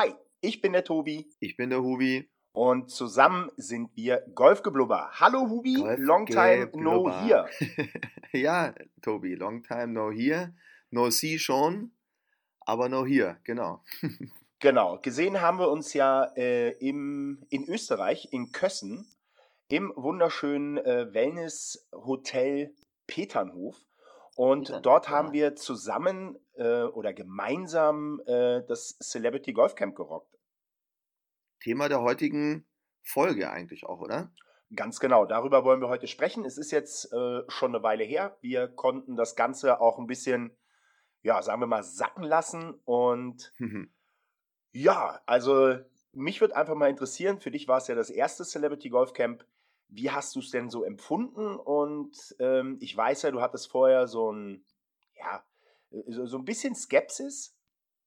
Hi, ich bin der Tobi. Ich bin der Hubi. Und zusammen sind wir Golfgeblubber. Hallo Hubi, Golf long time no here. ja, Tobi, long time no here. No see schon, aber no here, genau. genau, gesehen haben wir uns ja äh, im, in Österreich, in Kössen, im wunderschönen äh, Wellness-Hotel Peternhof. Und Peter, dort haben wir zusammen äh, oder gemeinsam äh, das Celebrity Golf Camp gerockt. Thema der heutigen Folge eigentlich auch, oder? Ganz genau, darüber wollen wir heute sprechen. Es ist jetzt äh, schon eine Weile her. Wir konnten das Ganze auch ein bisschen, ja, sagen wir mal, sacken lassen. Und ja, also mich würde einfach mal interessieren, für dich war es ja das erste Celebrity Golf Camp. Wie hast du es denn so empfunden? Und ähm, ich weiß ja, du hattest vorher so ein, ja, äh, so, so ein bisschen Skepsis,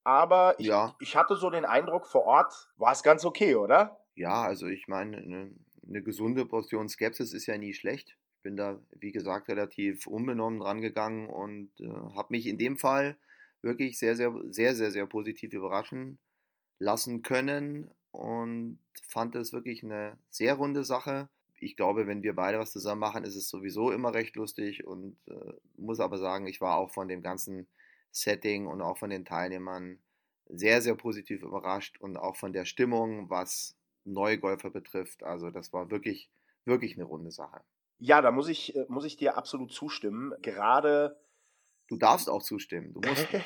aber ich, ja. ich hatte so den Eindruck, vor Ort war es ganz okay, oder? Ja, also ich meine, eine, eine gesunde Portion Skepsis ist ja nie schlecht. Ich bin da, wie gesagt, relativ unbenommen dran gegangen und äh, habe mich in dem Fall wirklich sehr, sehr, sehr, sehr, sehr positiv überraschen lassen können und fand es wirklich eine sehr runde Sache. Ich glaube, wenn wir beide was zusammen machen, ist es sowieso immer recht lustig und äh, muss aber sagen, ich war auch von dem ganzen Setting und auch von den Teilnehmern sehr, sehr positiv überrascht und auch von der Stimmung, was Neugolfer betrifft. Also das war wirklich, wirklich eine runde Sache. Ja, da muss ich, äh, muss ich dir absolut zustimmen. Gerade Du darfst auch zustimmen. Du musst.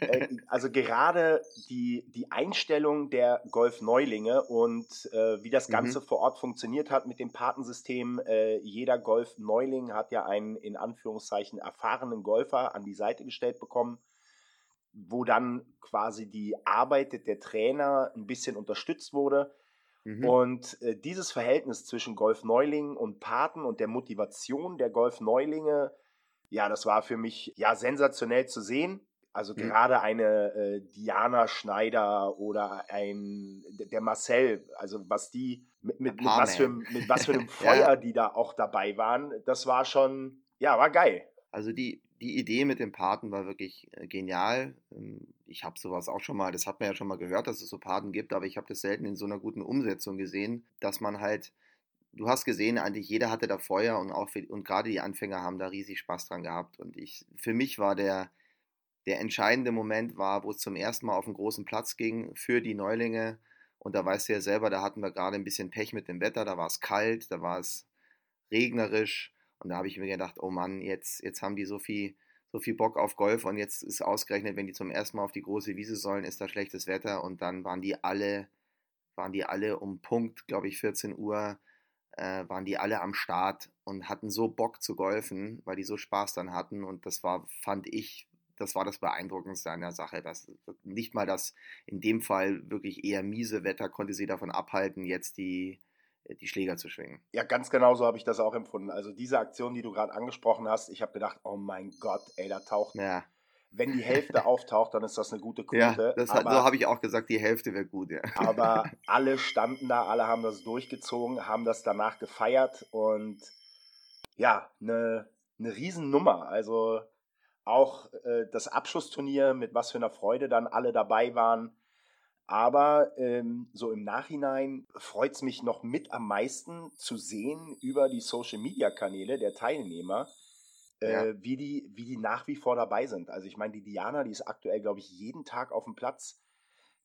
Äh, also gerade die, die Einstellung der Golf-Neulinge und äh, wie das mhm. Ganze mhm. vor Ort funktioniert hat mit dem Patensystem. Äh, jeder Golf-Neuling hat ja einen in Anführungszeichen erfahrenen Golfer an die Seite gestellt bekommen, wo dann quasi die Arbeit der Trainer ein bisschen unterstützt wurde. Mhm. Und äh, dieses Verhältnis zwischen Golf-Neulingen und Paten und der Motivation der Golf-Neulinge ja, das war für mich ja sensationell zu sehen. Also mhm. gerade eine äh, Diana Schneider oder ein der Marcel, also was die mit, mit, mit was, für, mit was für einem Feuer ja. die da auch dabei waren, das war schon, ja, war geil. Also die, die Idee mit dem Paten war wirklich äh, genial. Ähm, ich habe sowas auch schon mal, das hat man ja schon mal gehört, dass es so Paten gibt, aber ich habe das selten in so einer guten Umsetzung gesehen, dass man halt du hast gesehen, eigentlich jeder hatte da Feuer und auch und gerade die Anfänger haben da riesig Spaß dran gehabt. Und ich, für mich war der, der entscheidende Moment war, wo es zum ersten Mal auf einen großen Platz ging für die Neulinge. Und da weißt du ja selber, da hatten wir gerade ein bisschen Pech mit dem Wetter, da war es kalt, da war es regnerisch. Und da habe ich mir gedacht, oh Mann, jetzt, jetzt haben die so viel, so viel Bock auf Golf und jetzt ist ausgerechnet, wenn die zum ersten Mal auf die große Wiese sollen, ist da schlechtes Wetter. Und dann waren die alle, waren die alle um Punkt, glaube ich, 14 Uhr äh, waren die alle am Start und hatten so Bock zu golfen, weil die so Spaß dann hatten. Und das war, fand ich, das war das Beeindruckendste an der Sache. Dass nicht mal das in dem Fall wirklich eher miese Wetter konnte sie davon abhalten, jetzt die, die Schläger zu schwingen. Ja, ganz genau so habe ich das auch empfunden. Also diese Aktion, die du gerade angesprochen hast, ich habe gedacht, oh mein Gott, ey, da taucht ja wenn die Hälfte auftaucht, dann ist das eine gute Quote. Ja, das aber, so habe ich auch gesagt, die Hälfte wäre gut, ja. Aber alle standen da, alle haben das durchgezogen, haben das danach gefeiert und ja, eine, eine Riesennummer. Also auch äh, das Abschlussturnier, mit was für einer Freude dann alle dabei waren. Aber ähm, so im Nachhinein freut es mich noch mit am meisten zu sehen über die Social-Media-Kanäle der Teilnehmer, ja. äh, wie, die, wie die nach wie vor dabei sind. Also ich meine, die Diana, die ist aktuell, glaube ich, jeden Tag auf dem Platz.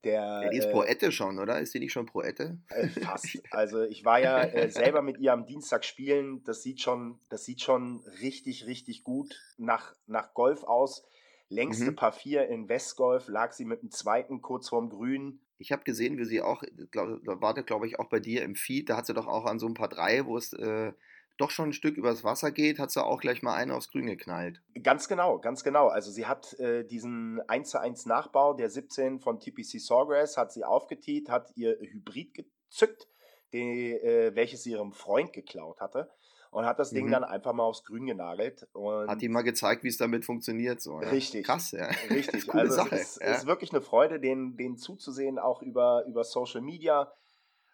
Der, ja, die ist äh, Proette schon, oder? Ist die nicht schon Proette? Äh, fast. Also ich war ja äh, selber mit ihr am Dienstag spielen. Das sieht schon, das sieht schon richtig, richtig gut nach, nach Golf aus. Längste mhm. Paar 4 in Westgolf lag sie mit dem zweiten kurz vorm Grün. Ich habe gesehen, wie sie auch, glaub, war da glaube ich auch bei dir im Feed, da hat sie doch auch an so ein paar drei, wo es äh, doch schon ein Stück übers Wasser geht, hat sie auch gleich mal einen aufs Grün geknallt. Ganz genau, ganz genau. Also sie hat äh, diesen 1 zu 1 Nachbau der 17 von TPC Sawgrass, hat sie aufgetiet, hat ihr Hybrid gezückt, die, äh, welches sie ihrem Freund geklaut hatte und hat das Ding mhm. dann einfach mal aufs Grün genagelt. hat ihm mal gezeigt, wie es damit funktioniert. So, ja. Richtig. Krass, ja. Richtig. also Sache. Es ist, ja. ist, wirklich eine Freude, den, den zuzusehen, auch über, über Social Media.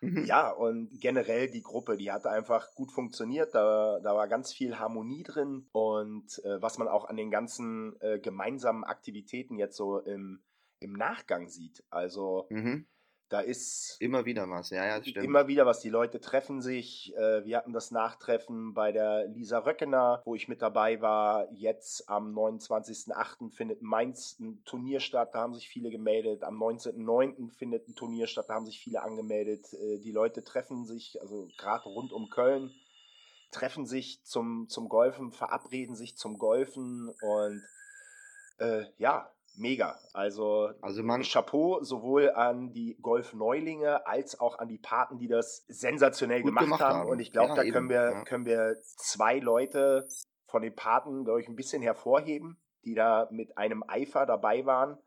Mhm. Ja, und generell die Gruppe, die hat einfach gut funktioniert. Da, da war ganz viel Harmonie drin. Und äh, was man auch an den ganzen äh, gemeinsamen Aktivitäten jetzt so im, im Nachgang sieht. Also mhm. Da ist immer wieder was, ja, ja, stimmt. Immer wieder was. Die Leute treffen sich. Äh, wir hatten das Nachtreffen bei der Lisa Röckener, wo ich mit dabei war. Jetzt am 29.08. findet Mainz ein Turnier statt. Da haben sich viele gemeldet. Am 19.09. findet ein Turnier statt. Da haben sich viele angemeldet. Äh, die Leute treffen sich, also gerade rund um Köln, treffen sich zum, zum Golfen, verabreden sich zum Golfen und äh, ja, mega. Also, also man, Chapeau sowohl an die Golf-Neulinge als auch an die Paten, die das sensationell gemacht, gemacht, haben. Und ich glaube, ja, da können wir, ja. können wir zwei Leute von den Paten, glaube ich, ein bisschen hervorheben, die da mit einem Eifer dabei waren.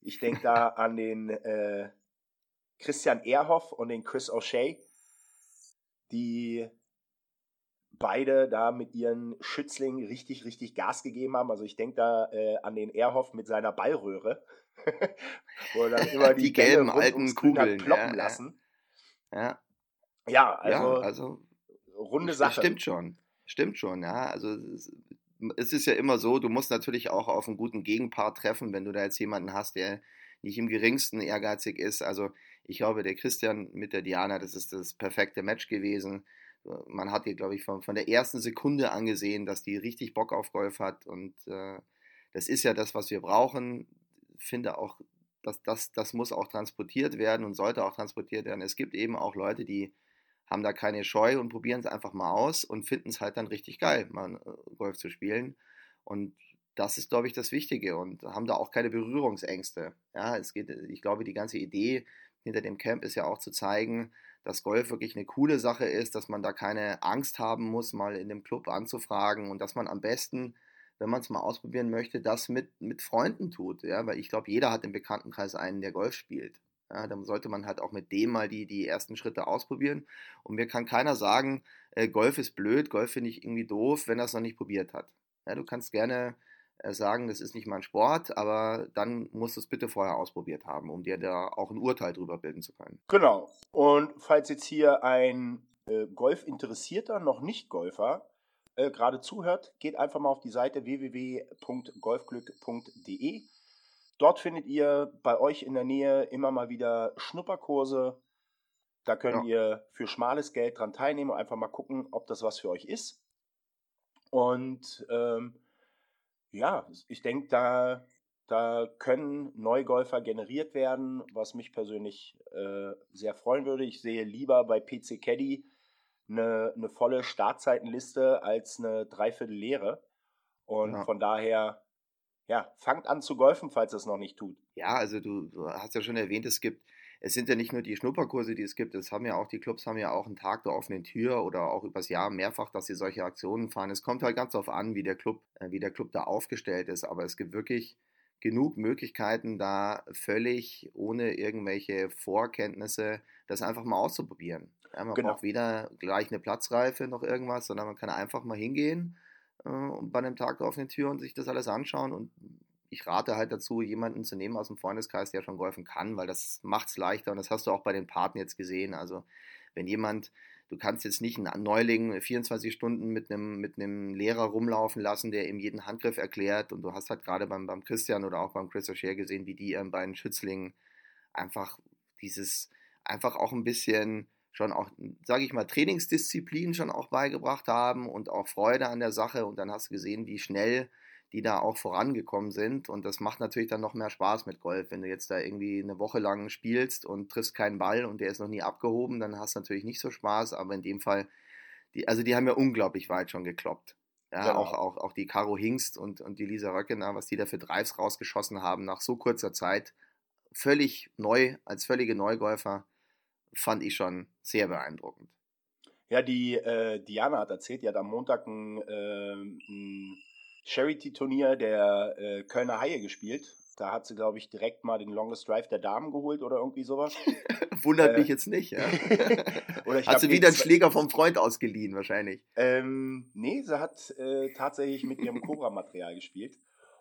Ich denke da an den äh, Christian Ehrhoff und den Chris O'Shea, die beide da mit ihren Schützlingen richtig, richtig Gas gegeben haben. Also ich denke da äh, an den Erhoff mit seiner Ballröhre, wo er dann immer die, die gelben alten Kugeln ploppen ja, lassen. Ja. Ja, also, ja, also runde Sache. Stimmt schon. Stimmt schon, ja. Also es ist ja immer so, du musst natürlich auch auf einen guten Gegenpart treffen, wenn du da jetzt jemanden hast, der nicht im geringsten ehrgeizig ist. Also ich glaube, der Christian mit der Diana, das ist das perfekte Match gewesen man hat ihr, glaube ich, von, von der ersten Sekunde angesehen, dass die richtig Bock auf Golf hat. Und äh, das ist ja das, was wir brauchen. Finde auch, dass das, das muss auch transportiert werden und sollte auch transportiert werden. Es gibt eben auch Leute, die haben da keine Scheu und probieren es einfach mal aus und finden es halt dann richtig geil, mal äh, Golf zu spielen. Und das ist, glaube ich, das Wichtige und haben da auch keine Berührungsängste. Ja, es geht, ich glaube, die ganze Idee hinter dem Camp ist ja auch zu zeigen, dass Golf wirklich eine coole Sache ist, dass man da keine Angst haben muss, mal in dem Club anzufragen und dass man am besten, wenn man es mal ausprobieren möchte, das mit, mit Freunden tut. Ja? Weil ich glaube, jeder hat im Bekanntenkreis einen, der Golf spielt. Ja, dann sollte man halt auch mit dem mal die, die ersten Schritte ausprobieren. Und mir kann keiner sagen, äh, Golf ist blöd, Golf finde ich irgendwie doof, wenn er es noch nicht probiert hat. Ja, du kannst gerne sagen, das ist nicht mein Sport, aber dann musst du es bitte vorher ausprobiert haben, um dir da auch ein Urteil drüber bilden zu können. Genau. Und falls jetzt hier ein äh, Golf-Interessierter, noch nicht Golfer, äh, gerade zuhört, geht einfach mal auf die Seite www.golfglück.de. Dort findet ihr bei euch in der Nähe immer mal wieder Schnupperkurse. Da könnt ja. ihr für schmales Geld dran teilnehmen und einfach mal gucken, ob das was für euch ist. Und ähm, ja, ich denke, da, da können Neugolfer generiert werden, was mich persönlich äh, sehr freuen würde. Ich sehe lieber bei PC Caddy eine, eine volle Startzeitenliste als eine Dreiviertel leere. Und ja. von daher, ja, fangt an zu golfen, falls es noch nicht tut. Ja, also du, du hast ja schon erwähnt, es gibt es sind ja nicht nur die Schnupperkurse, die es gibt, es haben ja auch, die Clubs haben ja auch einen Tag der offenen Tür oder auch übers Jahr mehrfach, dass sie solche Aktionen fahren. Es kommt halt ganz darauf an, wie der Club, äh, wie der Club da aufgestellt ist, aber es gibt wirklich genug Möglichkeiten, da völlig ohne irgendwelche Vorkenntnisse das einfach mal auszuprobieren. Man genau. braucht weder gleich eine Platzreife noch irgendwas, sondern man kann einfach mal hingehen äh, bei einem Tag der offenen Tür und sich das alles anschauen und ich rate halt dazu, jemanden zu nehmen aus dem Freundeskreis, der schon golfen kann, weil das macht es leichter und das hast du auch bei den Paten jetzt gesehen. Also wenn jemand, du kannst jetzt nicht einen Neuling 24 Stunden mit einem, mit einem Lehrer rumlaufen lassen, der ihm jeden Handgriff erklärt und du hast halt gerade beim, beim Christian oder auch beim Chris O'Shea gesehen, wie die ihren beiden Schützlingen einfach dieses, einfach auch ein bisschen schon auch, sage ich mal, Trainingsdisziplin schon auch beigebracht haben und auch Freude an der Sache und dann hast du gesehen, wie schnell die da auch vorangekommen sind. Und das macht natürlich dann noch mehr Spaß mit Golf. Wenn du jetzt da irgendwie eine Woche lang spielst und triffst keinen Ball und der ist noch nie abgehoben, dann hast du natürlich nicht so Spaß. Aber in dem Fall, die, also die haben ja unglaublich weit schon gekloppt. Ja, genau. auch, auch, auch die Caro Hingst und, und die Lisa Röckener, was die da für Drives rausgeschossen haben nach so kurzer Zeit, völlig neu, als völlige Neugolfer, fand ich schon sehr beeindruckend. Ja, die äh, Diana hat erzählt, die hat am Montag ein, äh, ein Charity-Turnier der äh, Kölner Haie gespielt. Da hat sie, glaube ich, direkt mal den Longest Drive der Damen geholt oder irgendwie sowas. Wundert äh, mich jetzt nicht, ja. oder hat sie wieder einen Schläger vom Freund ausgeliehen, wahrscheinlich? Ähm, nee, sie hat äh, tatsächlich mit ihrem Cobra-Material gespielt.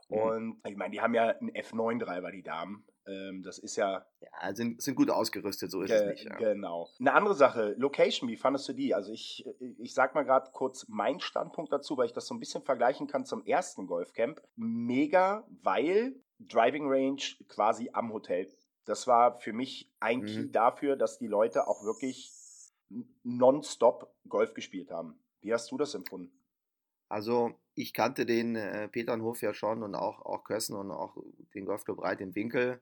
Mhm. Und ich meine, die haben ja einen F9-Driver, die Damen. Ähm, das ist ja. Ja, sind, sind gut ausgerüstet, so ist es nicht. Ja. Genau. Eine andere Sache, Location, wie fandest du die? Also ich, ich sag mal gerade kurz meinen Standpunkt dazu, weil ich das so ein bisschen vergleichen kann zum ersten Golfcamp. Mega, weil Driving Range quasi am Hotel. Das war für mich ein mhm. Key dafür, dass die Leute auch wirklich nonstop Golf gespielt haben. Wie hast du das empfunden? Also ich kannte den äh, Peternhof ja schon und auch, auch Kössen und auch den Golfclub Reit im Winkel.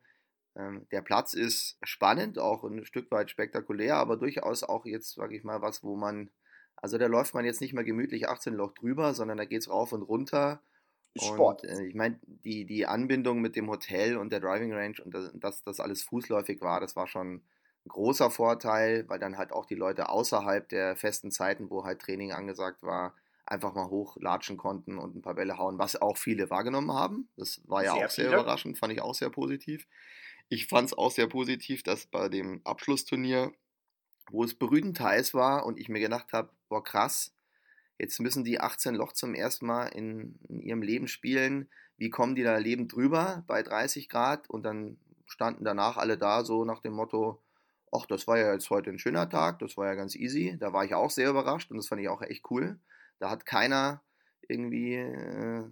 Ähm, der Platz ist spannend, auch ein Stück weit spektakulär, aber durchaus auch jetzt, sage ich mal, was, wo man, also da läuft man jetzt nicht mehr gemütlich 18 Loch drüber, sondern da geht es rauf und runter. Sport. Und, äh, ich meine, die, die Anbindung mit dem Hotel und der Driving Range und das, dass das alles fußläufig war, das war schon ein großer Vorteil, weil dann halt auch die Leute außerhalb der festen Zeiten, wo halt Training angesagt war, einfach mal hochlatschen konnten und ein paar Bälle hauen, was auch viele wahrgenommen haben. Das war ja sehr auch sehr viele. überraschend, fand ich auch sehr positiv. Ich fand es auch sehr positiv, dass bei dem Abschlussturnier, wo es berühmend heiß war und ich mir gedacht habe, boah krass, jetzt müssen die 18 Loch zum ersten Mal in, in ihrem Leben spielen. Wie kommen die da lebend drüber bei 30 Grad? Und dann standen danach alle da so nach dem Motto, ach, das war ja jetzt heute ein schöner Tag, das war ja ganz easy. Da war ich auch sehr überrascht und das fand ich auch echt cool. Da hat keiner irgendwie, äh,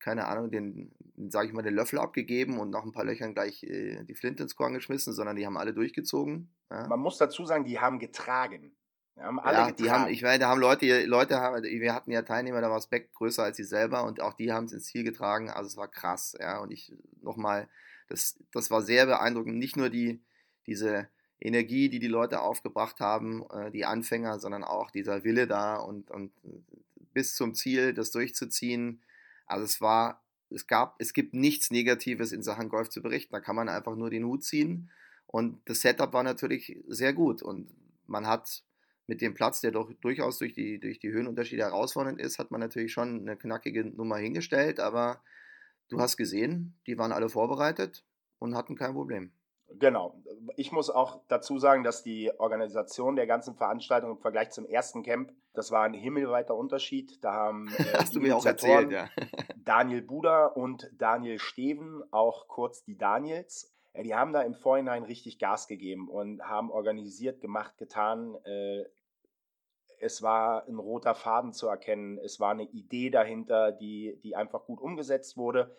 keine Ahnung, den, sage ich mal, den Löffel abgegeben und nach ein paar Löchern gleich äh, die Flinte ins Korn geschmissen, sondern die haben alle durchgezogen. Ja. Man muss dazu sagen, die haben getragen. Die haben alle ja, getragen. die haben, ich meine, da haben Leute, Leute haben, wir hatten ja Teilnehmer, da war Speck größer als sie selber und auch die haben es ins Ziel getragen. Also es war krass, ja. Und ich nochmal, das, das war sehr beeindruckend. Nicht nur die, diese Energie, die die Leute aufgebracht haben, äh, die Anfänger, sondern auch dieser Wille da und, und bis zum Ziel das durchzuziehen. Also es war, es gab, es gibt nichts Negatives in Sachen Golf zu berichten. Da kann man einfach nur den Hut ziehen. Und das Setup war natürlich sehr gut. Und man hat mit dem Platz, der doch durchaus durch die, durch die Höhenunterschiede herausfordernd ist, hat man natürlich schon eine knackige Nummer hingestellt. Aber du hast gesehen, die waren alle vorbereitet und hatten kein Problem. Genau. Ich muss auch dazu sagen, dass die Organisation der ganzen Veranstaltung im Vergleich zum ersten Camp, das war ein himmelweiter Unterschied. Da haben äh, Hast du mir auch erzählt, ja. Daniel Buda und Daniel Steven, auch kurz die Daniels, ja, die haben da im Vorhinein richtig Gas gegeben und haben organisiert, gemacht, getan. Äh, es war ein roter Faden zu erkennen. Es war eine Idee dahinter, die, die einfach gut umgesetzt wurde.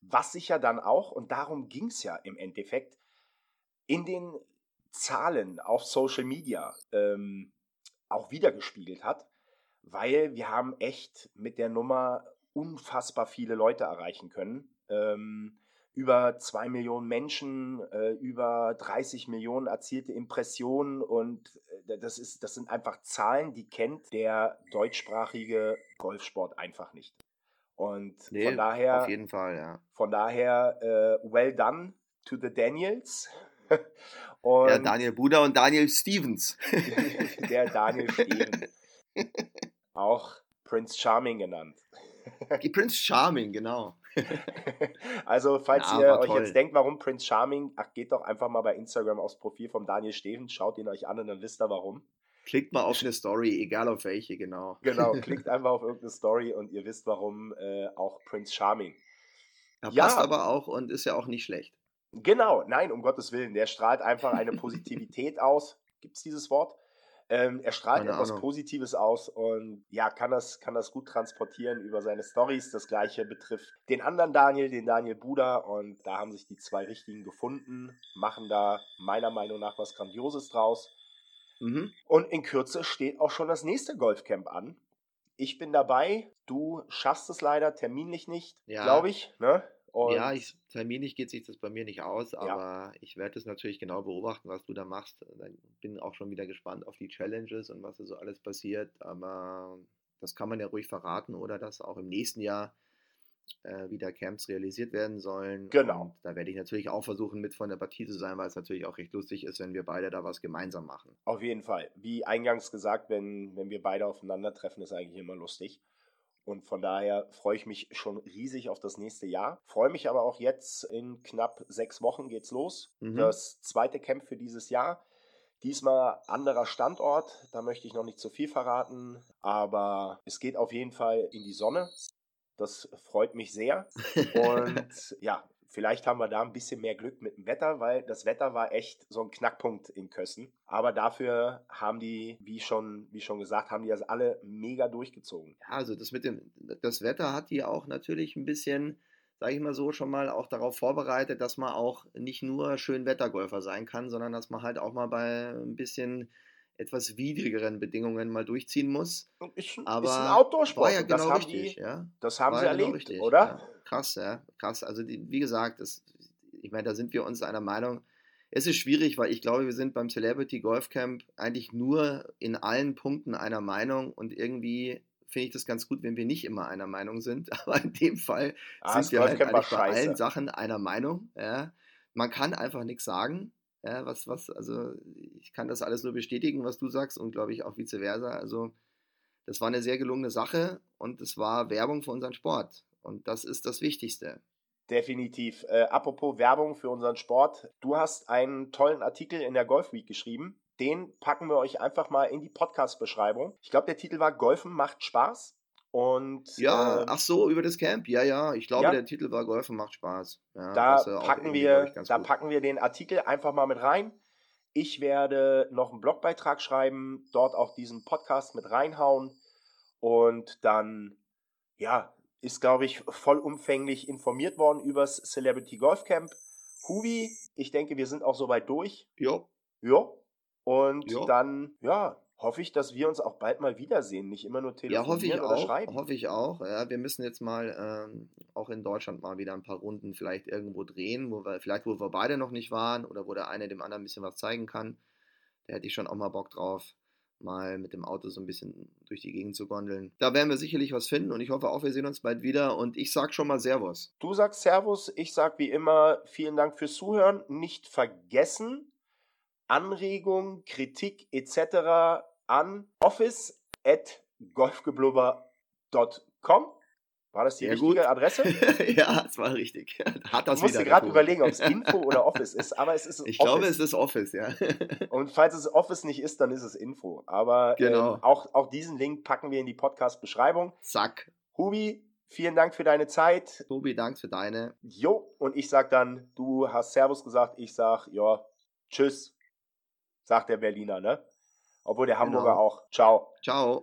Was sich ja dann auch, und darum ging es ja im Endeffekt, in den Zahlen auf Social Media ähm, auch wiedergespiegelt hat, weil wir haben echt mit der Nummer unfassbar viele Leute erreichen können. Ähm, über zwei Millionen Menschen, äh, über 30 Millionen erzielte Impressionen und äh, das, ist, das sind einfach Zahlen, die kennt der deutschsprachige Golfsport einfach nicht. Und nee, von daher, auf jeden Fall, ja. Von daher, äh, well done to the Daniels. Ja, Daniel Buda und Daniel Stevens. der Daniel Stevens. Auch Prince Charming genannt. Die Prince Charming, genau. also, falls ja, ihr euch toll. jetzt denkt, warum Prince Charming, ach, geht doch einfach mal bei Instagram aufs Profil von Daniel Stevens, schaut ihn euch an und dann wisst ihr warum. Klickt mal auf eine Story, egal auf welche, genau. Genau, klickt einfach auf irgendeine Story und ihr wisst warum äh, auch Prince Charming. Ja, passt aber auch und ist ja auch nicht schlecht. Genau, nein, um Gottes Willen. Der strahlt einfach eine Positivität aus. Gibt es dieses Wort? Ähm, er strahlt Keine etwas Ahnung. Positives aus und ja, kann das, kann das gut transportieren über seine Stories. Das gleiche betrifft den anderen Daniel, den Daniel Buda. Und da haben sich die zwei Richtigen gefunden, machen da meiner Meinung nach was Grandioses draus. Mhm. Und in Kürze steht auch schon das nächste Golfcamp an. Ich bin dabei. Du schaffst es leider terminlich nicht, ja. glaube ich. Ne? Und ja, ich, terminlich geht sich das bei mir nicht aus, aber ja. ich werde es natürlich genau beobachten, was du da machst. Ich bin auch schon wieder gespannt auf die Challenges und was da so alles passiert, aber das kann man ja ruhig verraten oder dass auch im nächsten Jahr äh, wieder Camps realisiert werden sollen. Genau. Und da werde ich natürlich auch versuchen, mit von der Partie zu sein, weil es natürlich auch recht lustig ist, wenn wir beide da was gemeinsam machen. Auf jeden Fall. Wie eingangs gesagt, wenn, wenn wir beide aufeinandertreffen, ist eigentlich immer lustig. Und von daher freue ich mich schon riesig auf das nächste Jahr. Freue mich aber auch jetzt in knapp sechs Wochen geht's los. Mhm. Das zweite Camp für dieses Jahr. Diesmal anderer Standort, da möchte ich noch nicht zu viel verraten, aber es geht auf jeden Fall in die Sonne. Das freut mich sehr. Und ja, Vielleicht haben wir da ein bisschen mehr Glück mit dem Wetter, weil das Wetter war echt so ein Knackpunkt in Kössen. Aber dafür haben die, wie schon, wie schon gesagt, haben die das alle mega durchgezogen. Ja, also das mit dem, das Wetter hat die auch natürlich ein bisschen sage ich mal so, schon mal auch darauf vorbereitet, dass man auch nicht nur Schönwettergolfer sein kann, sondern dass man halt auch mal bei ein bisschen etwas widrigeren Bedingungen mal durchziehen muss. Ist, Aber ist ein Outdoor-Sport. Ja und das genau haben richtig, die, ja. Das haben War sie ja genau erlebt, richtig, oder? Ja. Krass, ja, krass. Also die, wie gesagt, das, ich meine, da sind wir uns einer Meinung. Es ist schwierig, weil ich glaube, wir sind beim Celebrity Golf Camp eigentlich nur in allen Punkten einer Meinung und irgendwie finde ich das ganz gut, wenn wir nicht immer einer Meinung sind. Aber in dem Fall Ah, sind wir halt eigentlich bei allen. Sachen einer Meinung. Ja. Man kann einfach nichts sagen. Ja, was, was, also ich kann das alles nur bestätigen, was du sagst und glaube ich auch vice versa. Also das war eine sehr gelungene Sache und es war Werbung für unseren Sport. Und das ist das Wichtigste. Definitiv. Äh, apropos Werbung für unseren Sport. Du hast einen tollen Artikel in der Golf Week geschrieben. Den packen wir euch einfach mal in die Podcast-Beschreibung. Ich glaube, der Titel war Golfen macht Spaß. Und Ja, ähm, ach so, über das Camp. Ja, ja, ich glaube, Ja. der Titel war Golfen macht Spaß. Ja, da, packen wir, da gut. packen wir den Artikel einfach mal mit rein. Ich werde noch einen Blogbeitrag schreiben, dort auch diesen Podcast mit reinhauen. Und dann, ja, ist, glaube ich, vollumfänglich informiert worden übers Celebrity Golf Camp. Hubi, ich denke, wir sind auch soweit durch. Jo, Ja. Und Ja. dann, ja, hoffe ich, dass wir uns auch bald mal wiedersehen. Nicht immer nur ja, telefonieren hoffe ich oder auch. schreiben. Hoffe ich auch. Ja, wir müssen jetzt mal ähm, auch in Deutschland mal wieder ein paar Runden vielleicht irgendwo drehen, wo wir, vielleicht wo wir beide noch nicht waren oder wo der eine dem anderen ein bisschen was zeigen kann. Da hätte ich schon auch mal Bock drauf, mal mit dem Auto so ein bisschen durch die Gegend zu gondeln. Da werden wir sicherlich was finden und ich hoffe auch, wir sehen uns bald wieder. Und ich sag schon mal Servus. Du sagst Servus, ich sag wie immer vielen Dank fürs Zuhören. Nicht vergessen, Anregungen, Kritik etc. an office.golfgeblubber.com. War das die Sehr richtige gut. Adresse? ja, das war richtig. Hat das Ich musste gerade überlegen, ob es. Info oder Office ist, aber es ist Ich glaube, Office. es ist Office, ja. Und falls es Office nicht ist, dann ist es Info. Aber Genau. ähm, auch, auch diesen Link packen wir in die Podcast-Beschreibung. Zack. Hubi, vielen Dank für deine Zeit. Tobi, danke für deine. Jo, und ich sag dann, du hast Servus gesagt, ich sag, ja, tschüss, sagt der Berliner, ne? Obwohl der Hamburger Genau. auch. Ciao. Ciao.